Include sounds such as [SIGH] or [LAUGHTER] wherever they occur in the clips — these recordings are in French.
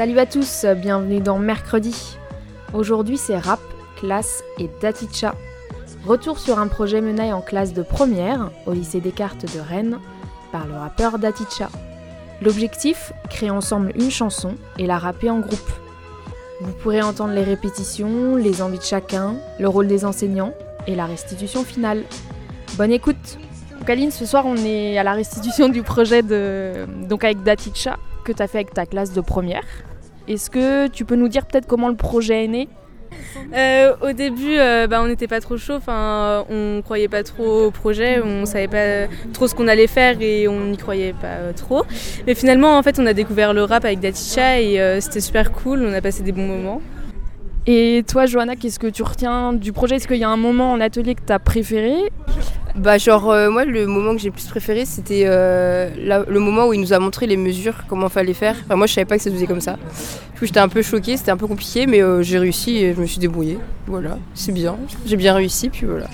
Salut à tous, bienvenue dans Mercredi. Aujourd'hui c'est rap, classe et Daticha. Retour sur un projet mené en classe de première au lycée Descartes de Rennes par le rappeur Daticha. L'objectif, créer ensemble une chanson et la rapper en groupe. Vous pourrez entendre les répétitions, les envies de chacun, le rôle des enseignants et la restitution finale. Bonne écoute Donc Aline, ce soir on est à la restitution du projet de... donc avec Daticha que tu fait avec ta classe de première. Est-ce que tu peux nous dire peut-être comment le projet est né? Euh, au début, euh, bah, on n'était pas trop chaud, enfin, on croyait pas trop au projet, on savait pas trop ce qu'on allait faire et on n'y croyait pas euh, trop. Mais finalement, en fait, on a découvert le rap avec Datisha et c'était super cool, on a passé des bons moments. Et toi, Johanna, qu'est-ce que tu retiens du projet? Est-ce qu'il y a un moment en atelier que tu as préféré? Bah genre euh, moi le moment que j'ai le plus préféré c'était euh, la- le moment où il nous a montré les mesures, comment fallait faire. Enfin, moi je savais pas que ça se faisait comme ça. Du coup j'étais un peu choquée, c'était un peu compliqué mais euh, j'ai réussi et je me suis débrouillée. Voilà, c'est bien. J'ai bien réussi puis voilà.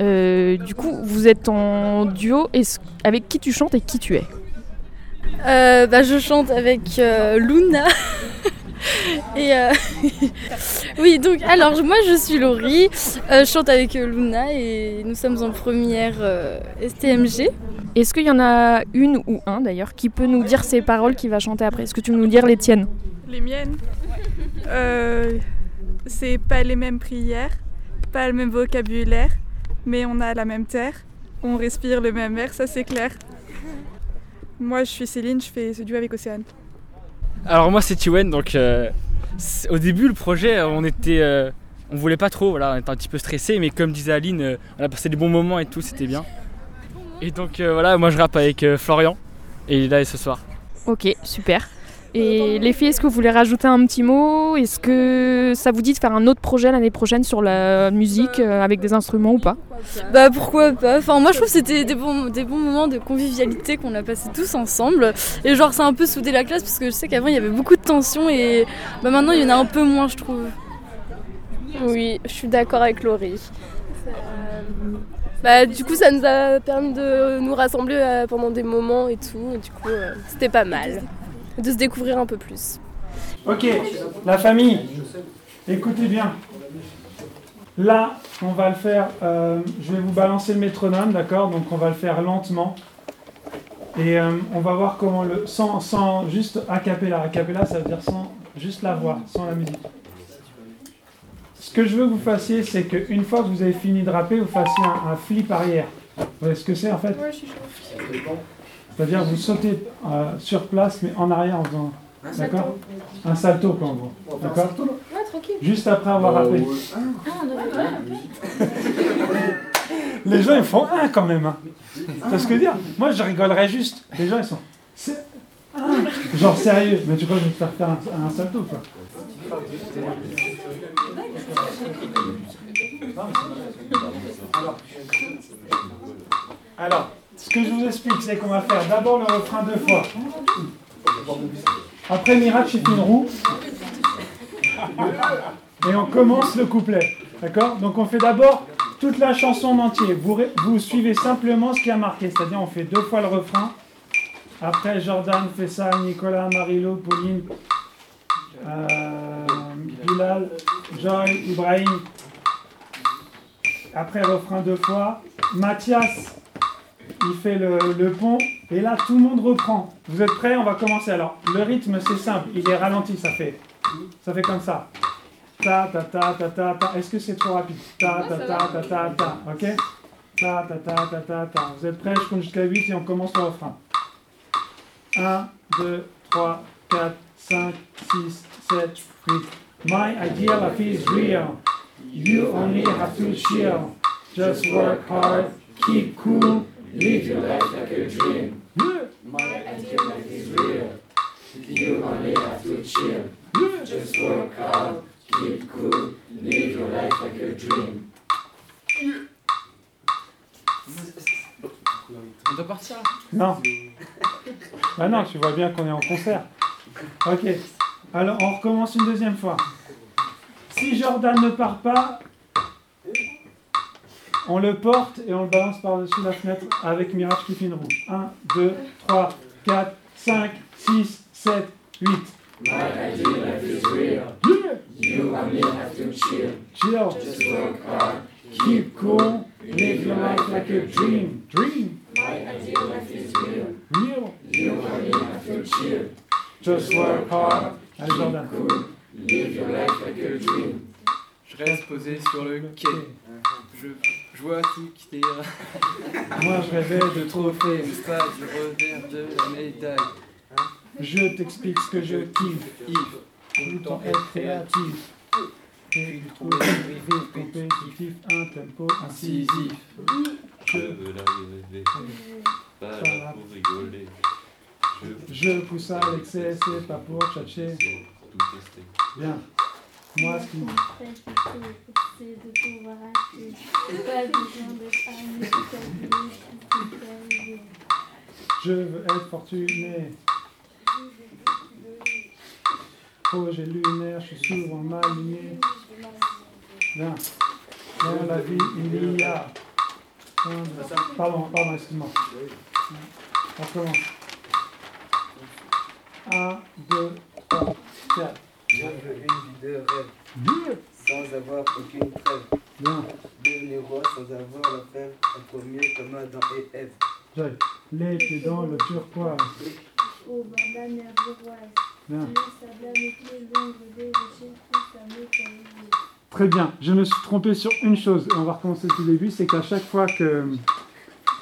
Euh, Du coup, vous êtes en duo. Est-ce- Avec qui tu chantes et qui tu es? Euh, bah, je chante avec euh, Luna. [LAUGHS] Et euh, [LAUGHS] oui, donc alors moi je suis Laurie, Euh, je chante avec euh, Luna et nous sommes en première euh, STMG. Est-ce qu'il y en a une ou un d'ailleurs qui peut nous dire ses paroles qui va chanter après? Est-ce que tu peux nous dire les tiennes? Les miennes? Euh, C'est pas les mêmes prières, pas le même vocabulaire, mais on a la même terre, on respire le même air, ça c'est clair. Moi je suis Céline, je fais ce duo avec Océane. Alors moi c'est Tiwen, donc euh, au début le projet euh, on était, euh, on voulait pas trop, voilà, on était un petit peu stressé, mais comme disait Aline, on a passé des bons moments et tout, c'était bien. Et donc voilà, moi je rappe avec Florian et il est là ce soir. Ok, super. Et les filles, est-ce que vous voulez rajouter un petit mot? Est-ce que ça vous dit de faire un autre projet l'année prochaine sur la musique euh, avec des instruments ou pas? Bah pourquoi pas? Enfin moi je trouve que c'était des bons, des bons moments de convivialité qu'on a passé tous ensemble. Et genre c'est un peu soudé la classe parce que je sais qu'avant il y avait beaucoup de tensions et bah, maintenant il y en a un peu moins je trouve. Oui, je suis d'accord avec Laurie. Bah, du coup, ça nous a permis de nous rassembler euh, pendant des moments et tout. Et du coup, euh, c'était pas mal. De se découvrir un peu plus. Ok, la famille, écoutez bien. Là, on va le faire, euh, je vais vous balancer le métronome, d'accord? Donc on va le faire lentement. Et euh, on va voir comment le... Sans, sans juste a cappella. A cappella, ça veut dire sans juste la voix, sans la musique. Ce que je veux que vous fassiez, c'est qu'une fois que vous avez fini de rapper, vous fassiez un, un flip arrière. Vous voyez ce que c'est en fait? C'est-à-dire vous sautez euh, sur place, mais en arrière en faisant... D'accord Un salto, quoi, en gros. D'accord Juste après avoir rappelé. Les gens, ils font un quand même. Hein. Tu vois ce que je veux dire Moi, je rigolerais juste. Les gens, ils sont. c'est un. Genre sérieux. Mais tu crois que je vais te faire faire un, un salto, quoi Alors, ce que je vous explique, c'est qu'on va faire d'abord le refrain deux fois. Après miracle, c'est une roue. Et on commence le couplet. D'accord? Donc on fait d'abord toute la chanson en entier. Vous, vous suivez simplement ce qui a marqué. C'est-à-dire on fait deux fois le refrain. Après Jordan fait ça, Nicolas, Marilo, Pauline, euh, Bilal, Joy, Ibrahim. Après refrain deux fois. Mathias, il fait le, le pont. Et là, tout le monde reprend. Vous êtes prêts? On va commencer. Alors, le rythme, c'est simple. Il est ralenti, ça fait. Ça fait comme ça. Ta ta ta ta ta ta. Est-ce que c'est trop rapide? Ta ta ta ta ta ta. Ok? Ta ta ta ta ta ta. Vous êtes prêts? Je compte jusqu'à 8 et on commence le refrain. 1, 2, 3, 4, 5, 6, 7, 8. My ideal life is real. You only have to chill. Just work hard, keep cool, live your life like a dream. My life is real. You only have to chill. Just work hard, keep cool, live your life like a dream. On doit partir là Non. Bah non, tu vois bien qu'on est en concert. Ok. Alors, on recommence une deuxième fois. Si Jordan ne part pas, on le porte et on le balance par-dessus la fenêtre avec Mirage qui fait une roue. 1, 2, 3, 4, 5, 6, 7, 8. My life is real. You only have to chill. Chill. Just work hard. Keep cool. Live your life like a dream. Dream. My ideal life is real. Real. You only have to chill. Just work hard. Allez, Jordan. Cool. Live your life like a dream. Je reste posé sur le quai. Je, je vois tout quitter. [LAUGHS] Moi, je rêvais de trophées. C'est pas du revers de la médaille. Je t'explique ce que je kiffe. Yves, Tout temps être créatif. Et trouver compétitif, un tempo incisif. Je, veux la rêver, pas là pour rigoler. je pousse à l'excès, c'est pas pour tchatcher. Bien. Moi, ce qui c'est de pouvoir acheter. Pas besoin d'être ami, calculé, calculé. Je veux être fortuné. Projet lunaire, je suis souvent mal aligné. Bien. Dans la vie, il y a. Pardon, pardon, excuse-moi. On commence. 1, 2, 3, 4. Je veux une vie de rêve, sans avoir aucune trêve. Bien. Devenir roi sans avoir la faire, être mieux comme Adam et Ève. Les pieds dans le turquoise. Au ça me fait Très bien. Je me suis trompé sur une chose. et On va recommencer depuis le début. C'est qu'à chaque fois que,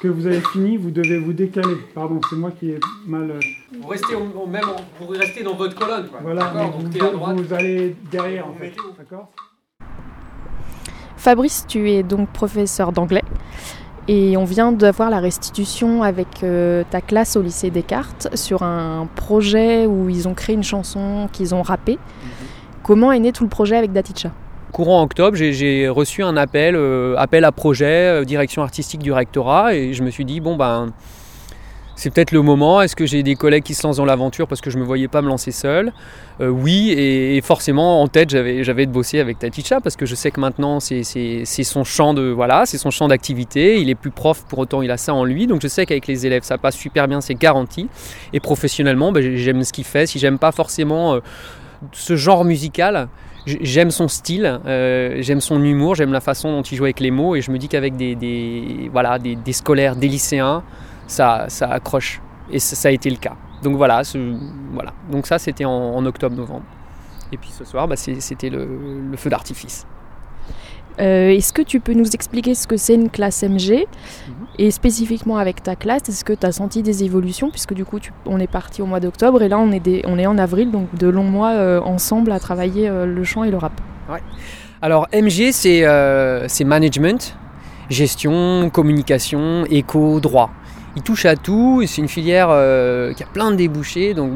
que vous avez fini, vous devez vous décaler. Pardon, c'est moi qui ai mal. euh, Vous restez au, au même, vous restez dans votre colonne, quoi. Voilà, donc vous, t'es à droite. vous allez derrière en fait. D'accord Fabrice, tu es donc professeur d'anglais et on vient d'avoir la restitution avec euh, ta classe au lycée Descartes sur un projet où ils ont créé une chanson qu'ils ont rappée. Comment est né tout le projet avec Daticha Courant octobre, j'ai- reçu un appel, euh, appel à projet, euh, direction artistique du rectorat, et je me suis dit, bon ben, c'est peut-être le moment. Est-ce que j'ai des collègues qui se lancent dans l'aventure parce que je ne me voyais pas me lancer seul? Euh, Oui, et, forcément en tête j'avais de bosser avec Taticha parce que je sais que maintenant c'est son champ de voilà, c'est son champ d'activité. Il est plus prof, pour autant il a ça en lui, donc je sais qu'avec les élèves ça passe super bien, c'est garanti. Et professionnellement, ben, j'aime ce qu'il fait. Si j'aime pas forcément ce genre musical, j'aime son style, euh, j'aime son humour, j'aime la façon dont il joue avec les mots, et je me dis qu'avec des, voilà, des, scolaires, des lycéens, ça, ça accroche. Et ça, a été le cas. Donc voilà, voilà. Donc ça c'était en, en octobre-novembre. Et puis ce soir, bah, c'était le feu d'artifice. Euh, Est-ce que tu peux nous expliquer ce que c'est une classe MG Et spécifiquement avec ta classe, est-ce que tu as senti des évolutions Puisque du coup, tu- on est parti au mois d'octobre et là, on est, des- on est en avril, donc de longs mois euh, ensemble à travailler euh, le chant et le rap. Ouais. Alors MG, c'est c'est management, gestion, communication, éco, droit. Il touche à tout et c'est une filière qui a plein de débouchés. Donc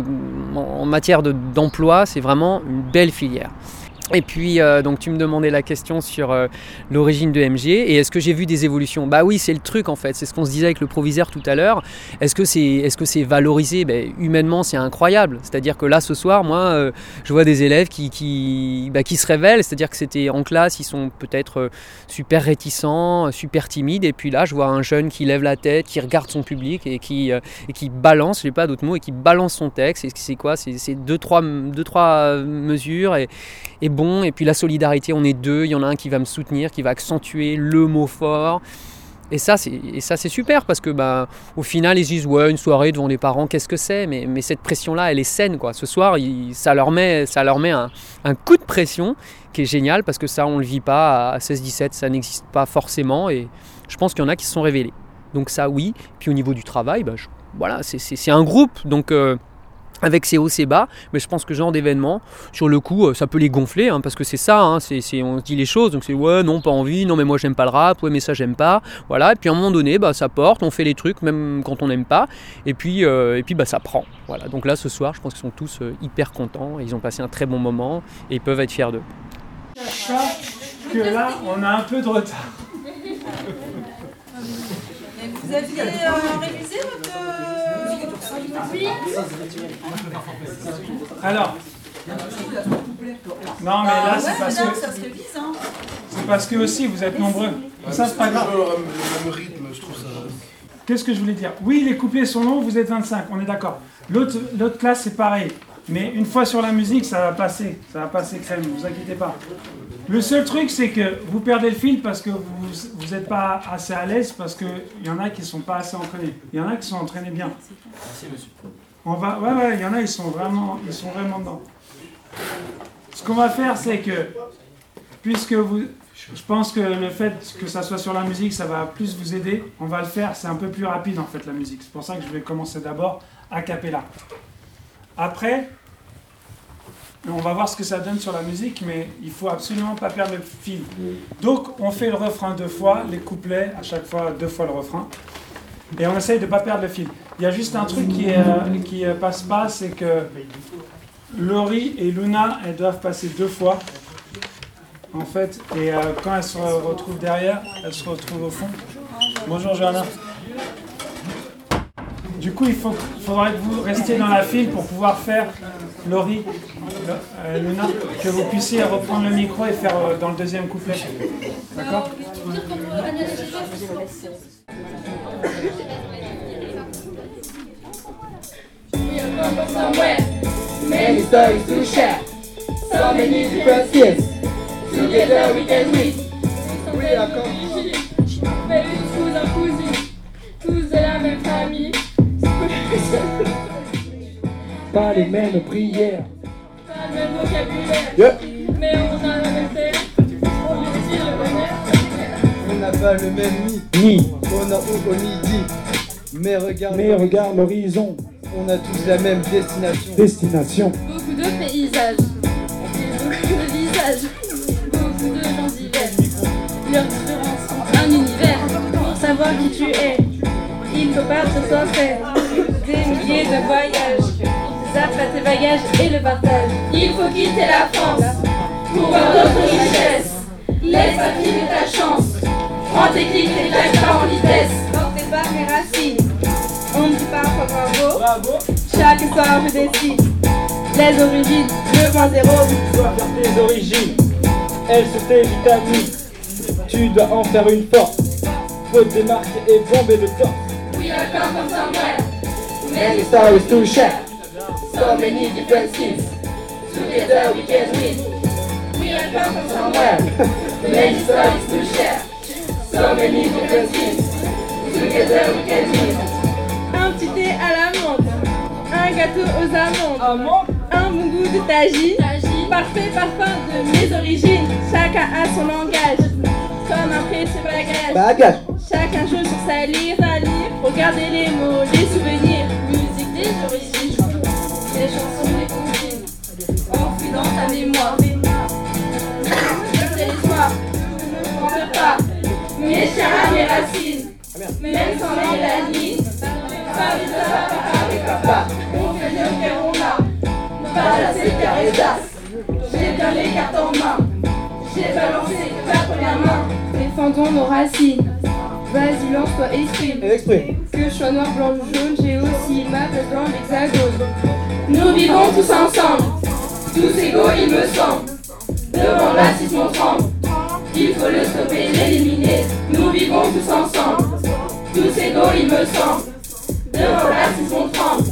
en, en matière de- d'emploi, c'est vraiment une belle filière. Et puis, euh, donc tu me demandais la question sur euh, l'origine de MG et est-ce que j'ai vu des évolutions? Bah oui, c'est le truc en fait, c'est ce qu'on se disait avec le proviseur tout à l'heure. Est-ce que c'est est -ce c'est valorisé? Ben, Humainement, c'est incroyable. C'est-à-dire que là, ce soir, moi, euh, je vois des élèves qui, qui, bah, qui se révèlent, c'est-à-dire que c'était en classe, ils sont peut-être super réticents, super timides, et puis là, je vois un jeune qui lève la tête, qui regarde son public et qui, et qui balance, j'ai pas d'autres mots, et qui balance son texte. C'est quoi? C'est deux trois, deux, trois mesures et bon, et puis la solidarité, on est deux, il y en a un qui va me soutenir, qui va accentuer le mot fort. Et ça, c'est, super parce que bah, au final, ils se disent ouais, une soirée devant les parents, qu'est-ce que c'est? Mais, mais cette pression-là, elle est saine. Quoi. Ce soir, ça leur met, ça leur met un, coup de pression qui est génial parce que ça, on le vit pas à 16-17, ça n'existe pas forcément. Et je pense qu'il y en a qui se sont révélés. Donc ça, oui. Puis au niveau du travail, bah, voilà, c'est un groupe. Donc. euh, avec ses hauts, ses bas, mais je pense que ce genre d'événement, sur le coup, euh, ça peut les gonfler, hein, parce que c'est ça, hein, c'est, on se dit les choses, donc c'est ouais, non, pas envie, non, mais moi j'aime pas le rap, ouais, mais ça j'aime pas, voilà, et puis à un moment donné, bah, ça porte, on fait les trucs, même quand on n'aime pas, et puis, euh, et puis bah, ça prend, voilà. Donc là, ce soir, je pense qu'ils sont tous euh, hyper contents, ils ont passé un très bon moment, et ils peuvent être fiers d'eux. Que là, on a un peu de retard. Vous aviez euh, révisé votre. Alors, non, mais là, c'est parce que. C'est parce que aussi vous êtes nombreux. Ça, c'est pas grave. Le même rythme, je trouve ça. Qu'est-ce que je voulais dire? Oui, les couplets sont longs, vous êtes 25, on est d'accord. L'autre l'autre classe, c'est pareil. Mais une fois sur la musique, ça va passer. Ça va passer crème, ne vous inquiétez pas. Le seul truc, c'est que vous perdez le fil parce que vous n'êtes pas assez à l'aise, parce qu'il y en a qui ne sont pas assez entraînés. Il y en a qui sont entraînés bien. Merci, monsieur. On va, ouais, ouais, il y en a, ils sont vraiment, ils sont vraiment dedans. Ce qu'on va faire, c'est que, puisque vous, je pense que le fait que ça soit sur la musique, ça va plus vous aider. On va le faire, c'est un peu plus rapide en fait la musique. C'est pour ça que je vais commencer d'abord a cappella. Après, on va voir ce que ça donne sur la musique, mais il faut absolument pas perdre le fil. Donc, on fait le refrain deux fois, les couplets à chaque fois deux fois le refrain. Et on essaye de ne pas perdre le fil. Il y a juste un truc qui, euh, qui euh, passe pas, c'est que Laurie et Luna, elles doivent passer deux fois. En fait, et euh, quand elles se retrouvent derrière, elles se retrouvent au fond. Bonjour Johanna. Du coup, il faut, faudra que vous restiez dans la file pour pouvoir faire Laurie, le- euh, Luna, que vous puissiez reprendre le micro et faire euh, dans le deuxième couplet. D'accord? Many stories. So many. Together we can. Pas les mêmes prières. Pas le même vocabulaire. Yeah. Mais on a la même terre. On vit le bonheur. On n'a pas le même nid. Ni. On a au midi. Mais regarde. Mais regarde l'horizon. On a tous la même destination. Destination. Beaucoup de paysages. Et beaucoup de visages. Beaucoup de gens divers. Leurs différences sont un univers. Pour savoir qui tu es, il faut pas ce soit fait. Des milliers de voyages. Après tes bagages et le partage. Il faut quitter la France pour voir d'autres richesses. Laisse pas filer ta chance. Prends tes clics et pas en vitesse. Portez pas mes racines. On ne dit pas bravo. Bravo. Chaque soir je décide. Les origines 2.0. Sois tes origines. Elles sont tes vitamines. Tu dois en faire une force. Faut te démarquer et bomber le torse. We are come from somewhere. Many stories to share. So many different skills. Together we can win. We are come from somewhere. Many stories to share. So many different skills. Together we can win. Un petit thé à la menthe. Un gâteau aux amandes. Un bon goût de tagine. Parfait parfum de mes origines. Chacun a son langage. Comme un précieux bagage. Bagage. Chacun joue sur sa lyre, sa lyre. Regardez les mots, les souvenirs. Jaune, j'ai aussi ma place dans l'hexagone. Nous vivons tous ensemble, tous égaux, il me semble. Devant on tremble. Il faut le stopper, l'éliminer. Nous vivons tous ensemble, tous égaux, il me semble. Devant on tremble.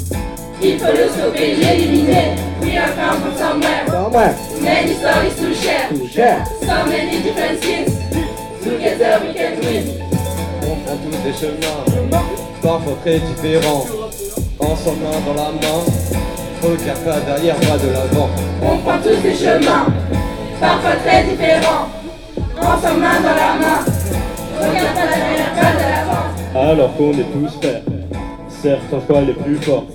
Il faut le stopper, l'éliminer. We are come from somewhere. Somewhere. Many stories to share. To share. So many different skills. Together we can win. Prend tous des chemins, parfois très différents. Ensemble main dans la main, regard pas derrière, pas de l'avant. On prend tous des chemins, parfois très différents. Ensemble main dans la main, regarde pas derrière, pas de l'avant. Alors qu'on est tous frères, certains fois les plus forts,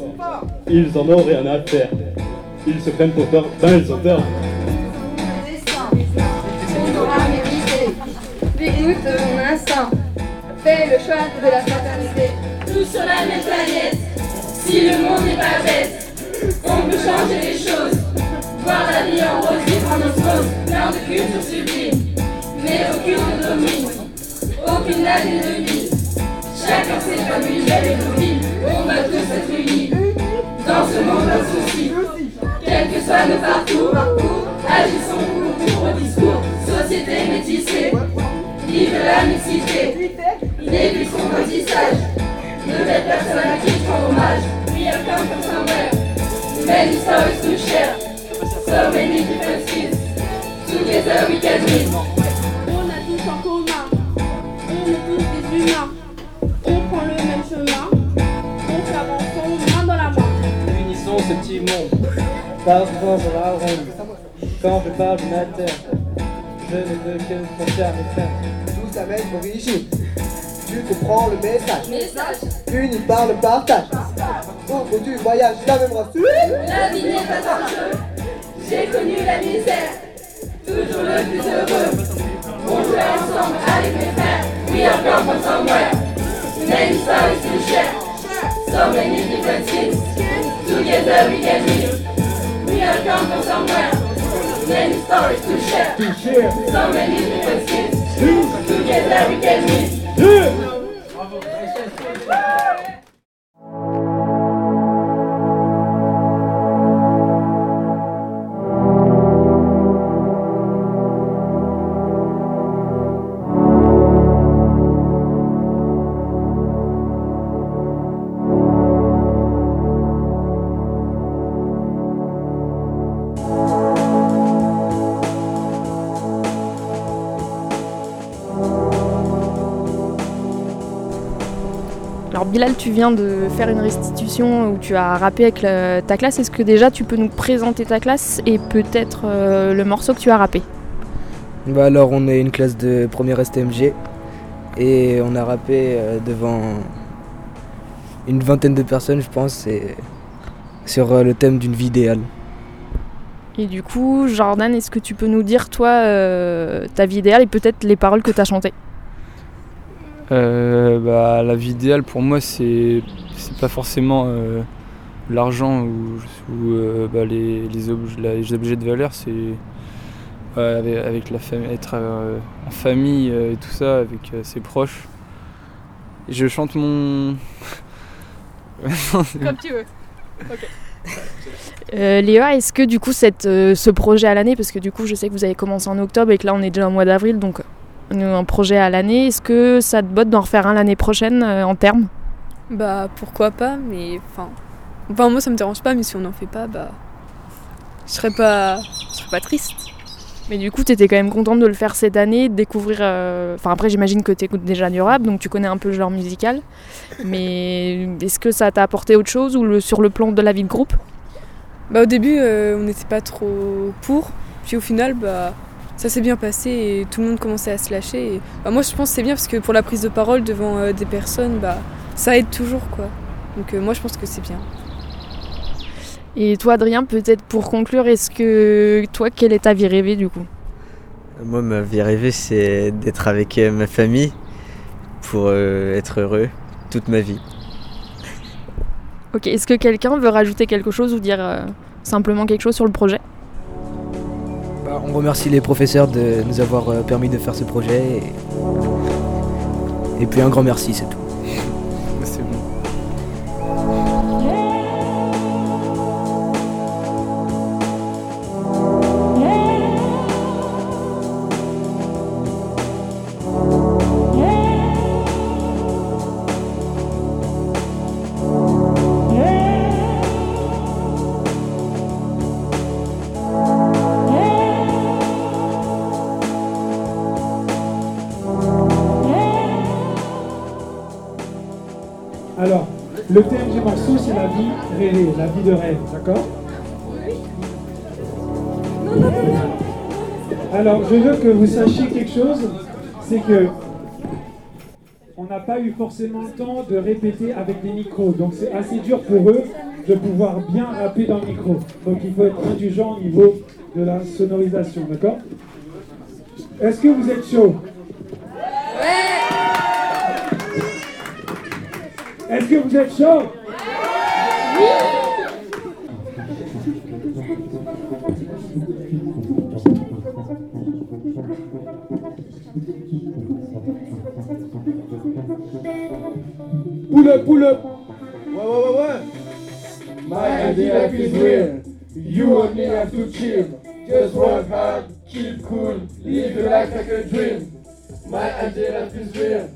ils en ont rien à faire. Ils se prennent pour tort, ben ils ont tort. De la fraternité. Tous sur la même planète, si le monde n'est pas bête, on peut changer les choses. Voir la vie en rose, vivre en osmose, plein de cultures sublimes. Mais aucune ne domine, aucune n'a d'ennemi. Chacun s'épanouit, belle et copine, on va tous être unis. Dans ce monde d'un souci, quel que soit nos parcours, début son apprentissage. De belles personnes à qui je rends hommage. We have come from somewhere. Many stories to share. So many different skills. Together we can win. On a tous en commun. On est tous des humains. On prend le même chemin. On s'avance main dans la main. Unissons ce petit monde, parfois dans la ronde. Quand je parle de ma terre, je ne veux que me concerne mes frères. Tous la même origine. Tu comprends le message. Unis par le partage. Au bout du voyage, la même race. La vie n'est pas un jeu. J'ai connu la misère. Toujours le plus heureux. On jouait ensemble avec mes frères. We come from somewhere. Many stories to share. So many different skills. Together we can win. We come from somewhere. Many stories to share. So many different skills. Together we can. Alors Bilal, tu viens de faire une restitution où tu as rappé avec la- ta classe. Est-ce que déjà tu peux nous présenter ta classe et peut-être euh, le morceau que tu as rappé? Bah alors on est une classe de première STMG et on a rappé euh, devant une vingtaine de personnes je pense et sur euh, le thème d'une vie idéale. Et du coup, Jordan, est-ce que tu peux nous dire toi euh, ta vie idéale et peut-être les paroles que tu as chantées? Euh, bah, la vie idéale pour moi, c'est c'est pas forcément euh, l'argent ou, ou, euh, bah, les, les, obje- la- les objets de valeur, c'est avec, avec la famille, être euh, en famille euh, et tout ça, avec euh, ses proches. Et je chante mon. [LAUGHS] Comme tu veux. Ok. Euh, Léa, est-ce que du coup cette, euh, ce projet à l'année, parce que du coup je sais que vous avez commencé en octobre et que là on est déjà au mois d'avril, donc un projet à l'année, est-ce que ça te botte d'en refaire un l'année prochaine euh, en termes? Bah pourquoi pas, mais enfin. Enfin moi ça me dérange pas, mais si on n'en fait pas, bah. Je serais pas. Je serais pas triste. Mais du coup, tu étais quand même contente de le faire cette année, de découvrir. euh, Enfin, après, j'imagine que tu écoutes déjà du rap, donc tu connais un peu le genre musical. Mais est-ce que ça t'a apporté autre chose ou le, sur le plan de la vie de groupe? Bah au début euh, on n'était pas trop pour, puis au final bah ça s'est bien passé et tout le monde commençait à se lâcher. Et, bah, moi je pense que c'est bien parce que pour la prise de parole devant euh, des personnes, bah ça aide toujours quoi. Donc euh, moi je pense que c'est bien. Et toi, Adrien, peut-être pour conclure, est-ce que toi, quelle est ta vie rêvée du coup? Moi, ma vie rêvée, c'est d'être avec euh, ma famille pour euh, être heureux toute ma vie. Ok, est-ce que quelqu'un veut rajouter quelque chose ou dire euh, simplement quelque chose sur le projet? On remercie les professeurs de nous avoir euh, permis de faire ce projet et, et puis un grand merci, c'est tout. Je veux que vous sachiez quelque chose, c'est que on n'a pas eu forcément le temps de répéter avec des micros, donc c'est assez dur pour eux de pouvoir bien rapper dans le micro. Donc il faut être indulgent au niveau de la sonorisation, d'accord? Est-ce que vous êtes chaud? Est-ce que vous êtes chaud? Pull up, pull up. Ouais. My idea is real. You only have to chill. Just work hard, keep cool, live your life like a dream. My idea is real.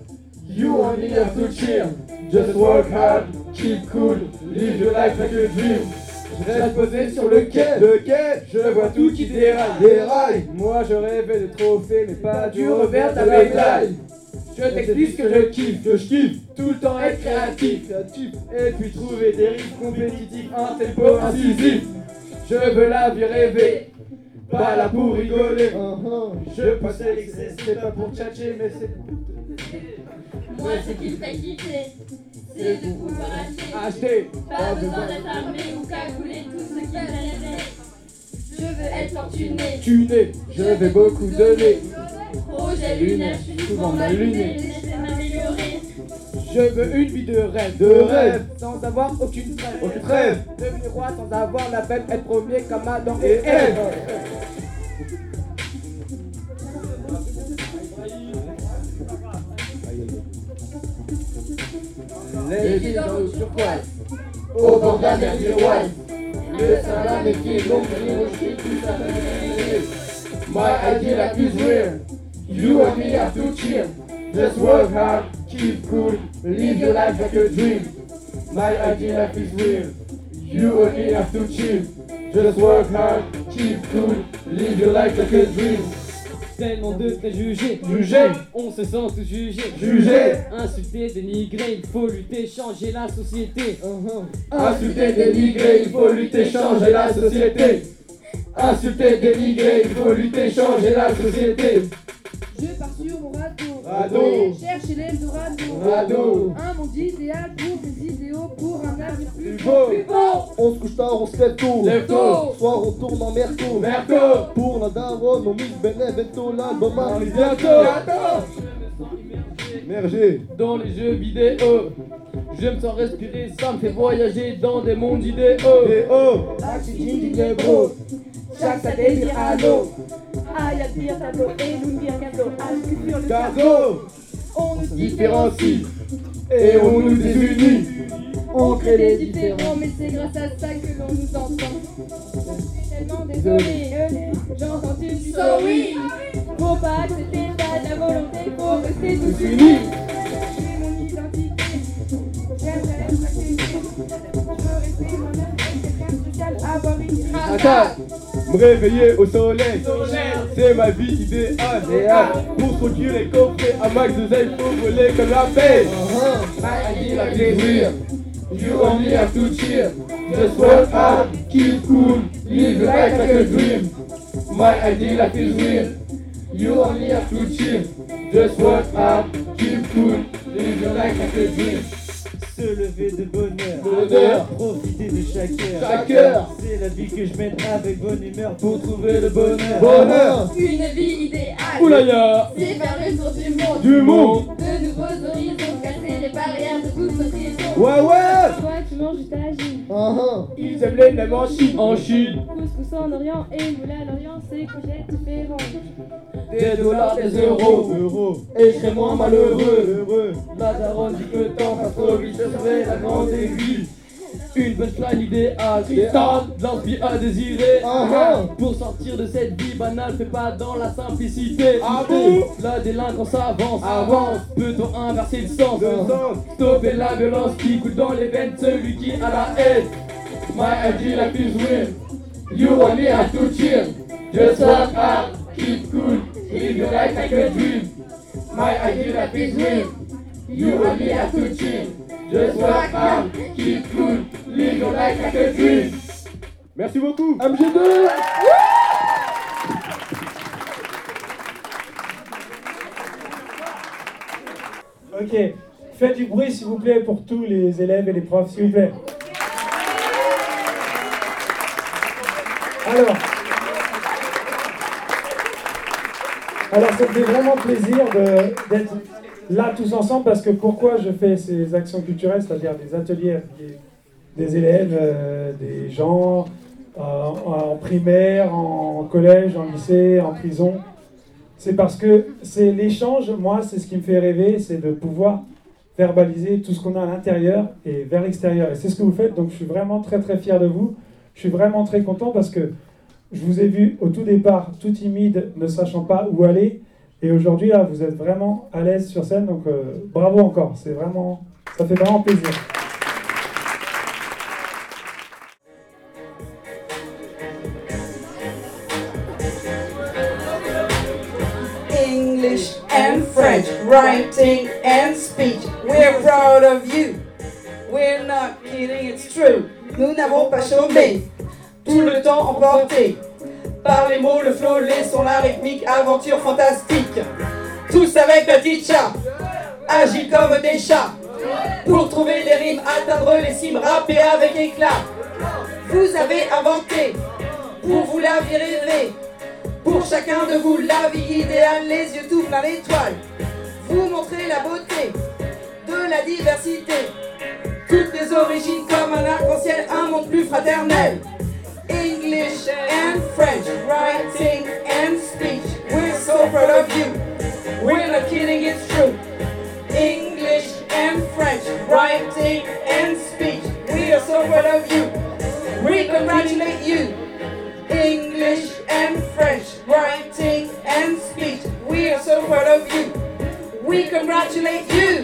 You only have to chill. Just work hard, keep cool, live your life like a dream. Je reste posé sur le quai, le quai, je vois tout qui déraille, déraille. Moi je rêvais de trophées, mais pas du revers de la médaille. Je t'explique ce que je kiffe, que je kiffe tout le temps être créatif, créatif, et puis trouver des rythmes compétitifs, un tempo incisif. Je veux la vie rêver, pas là pour rigoler. Je possède l'excès, c'est pas pour tchatcher, mais c'est Moi, ce qui me fait kiffer, c'est de pouvoir acheter. acheter. Pas besoin d'être armé ou cagouler tout ce qui me fait rêver. Je veux être fortuné. tuner, je vais beaucoup donner. Projet lunaire, je suis souvent luné. Je veux une vie de rêve, de rêve, sans avoir aucune trêve, aucune trêve. Devenir roi sans avoir la peine, être premier comme Adam et Ève. Les filles dans l'eau turquoise, au bord de la mer d'Iroise. My idea is real. You and me have to chill. Just work hard, keep cool, live your life like a dream. My idea life is real. You and me have to chill. Just work hard, keep cool, live your life like a dream. Tellement de préjugés, Jugés. on se sent tout jugé, Jugé. insulté, dénigré, il faut lutter, changer la société. Insulter, dénigrer, il faut lutter, changer la société. Insulter, dénigrer, il faut lutter, changer la société. Je pars sur mon radeau. Radeau. Chercher l'Eldorado. Radeau. Un monde idéal pour mes idéaux, pour un avenir plus beau. Plus beau. On se couche tard, on se lève tôt. Lève tôt. Soir, on tourne en merco. Merco. Pour la daronne, on mixe Benevento, l'album arrive Bientôt. Merger. Dans les jeux vidéo, je me sens respirer, ça me fait voyager dans des mondes idéaux. Hauts. Oxygène, du bro. Chaque ça délire à l'eau. Ah, le pire tableau et nous dire gâteau. Ah, le futur, le Cargo. On nous Différencie. Et on nous désunit. On crée des différents, mais c'est grâce à ça que l'on nous entend. Tellement désolé, j'entends tu dis sorry. Faut pas accepter ça de la volonté, faut rester tous unis. Mon identité. Je veux rester moi-même, quelqu'un de spécial, avoir une. Me réveiller au soleil, c'est ma vie idéale. Pour se procurer coffret à max de zèle, faut voler comme la paix. My idea is real. You only have to chill. Just work hard, keep cool, live life like a dream. My idea is real. You only have to chill. Just work hard, keep cool, live your life like a dream. Se lever de bonheur, Bonheur. profiter de chaque heure. Chaque heure. C'est la vie que je mène avec bonne humeur pour trouver le bonheur. Bonheur. Une vie idéale. Oulaya. C'est faire le tour du monde. Du monde. De nouveaux horizons, casser les barrières Ouais, ouais. Toi qui manges du tagine. Ils aiment les mêmes en Chine. En Chine. Couscous en Orient et moule à l'Orient, c'est courgettes différentes. Des dollars, des euros, Et je serai moins malheureux. Heureux. La daronne dit que tant passe trop vite, je serai la grande aiguille. Une punchline idéale, cristal, l'inspire à désirer. Pour sortir de cette vie banale, fais pas dans la simplicité. Ah La délinquance avance, Avance. Peut-on inverser le sens? Stopper la violence qui coule dans les veines, celui qui a la haine. My idea is real. You only have to chill. Just work hard, keep cool, live your life like a dream. My idea is real. You only have to chill. Just work hard, keep cool, live your life like a dream. Merci beaucoup. MG2 Ok, faites du bruit s'il vous plaît pour tous les élèves et les profs, s'il vous plaît. Alors, alors ça me fait vraiment plaisir d'être là tous ensemble parce que pourquoi je fais ces actions culturelles, c'est-à-dire des ateliers des, élèves, euh, des gens euh, en primaire, en collège, en lycée, en prison. C'est parce que c'est l'échange, moi, c'est ce qui me fait rêver, c'est de pouvoir verbaliser tout ce qu'on a à l'intérieur et vers l'extérieur. Et c'est ce que vous faites, donc je suis vraiment très très fier de vous. Je suis vraiment très content parce que je vous ai vu au tout départ tout timide, ne sachant pas où aller. Et aujourd'hui, là, vous êtes vraiment à l'aise sur scène, donc euh, bravo encore. C'est vraiment, ça fait vraiment plaisir. Writing and speech. We're proud of you. We're not kidding, it's true. Nous n'avons pas chômé, tout le temps emporté. Par les mots, le flow, les sons, la rythmique, aventure fantastique. Tous avec la teacher, agis comme des chats. Pour trouver des rimes, atteindre les cimes, rapper avec éclat. Vous avez inventé, pour vous la vie rêver. Pour chacun de vous, la vie idéale, les yeux tout plein d'étoiles. Vous montrez la beauté de la diversité. Toutes les origines comme un arc-en-ciel, un monde plus fraternel. English and French, writing and speech. We're so proud of you. We're not kidding, it's true. English and French, writing and speech. We are so proud of you. We congratulate you. English and French, congratulate you. Tous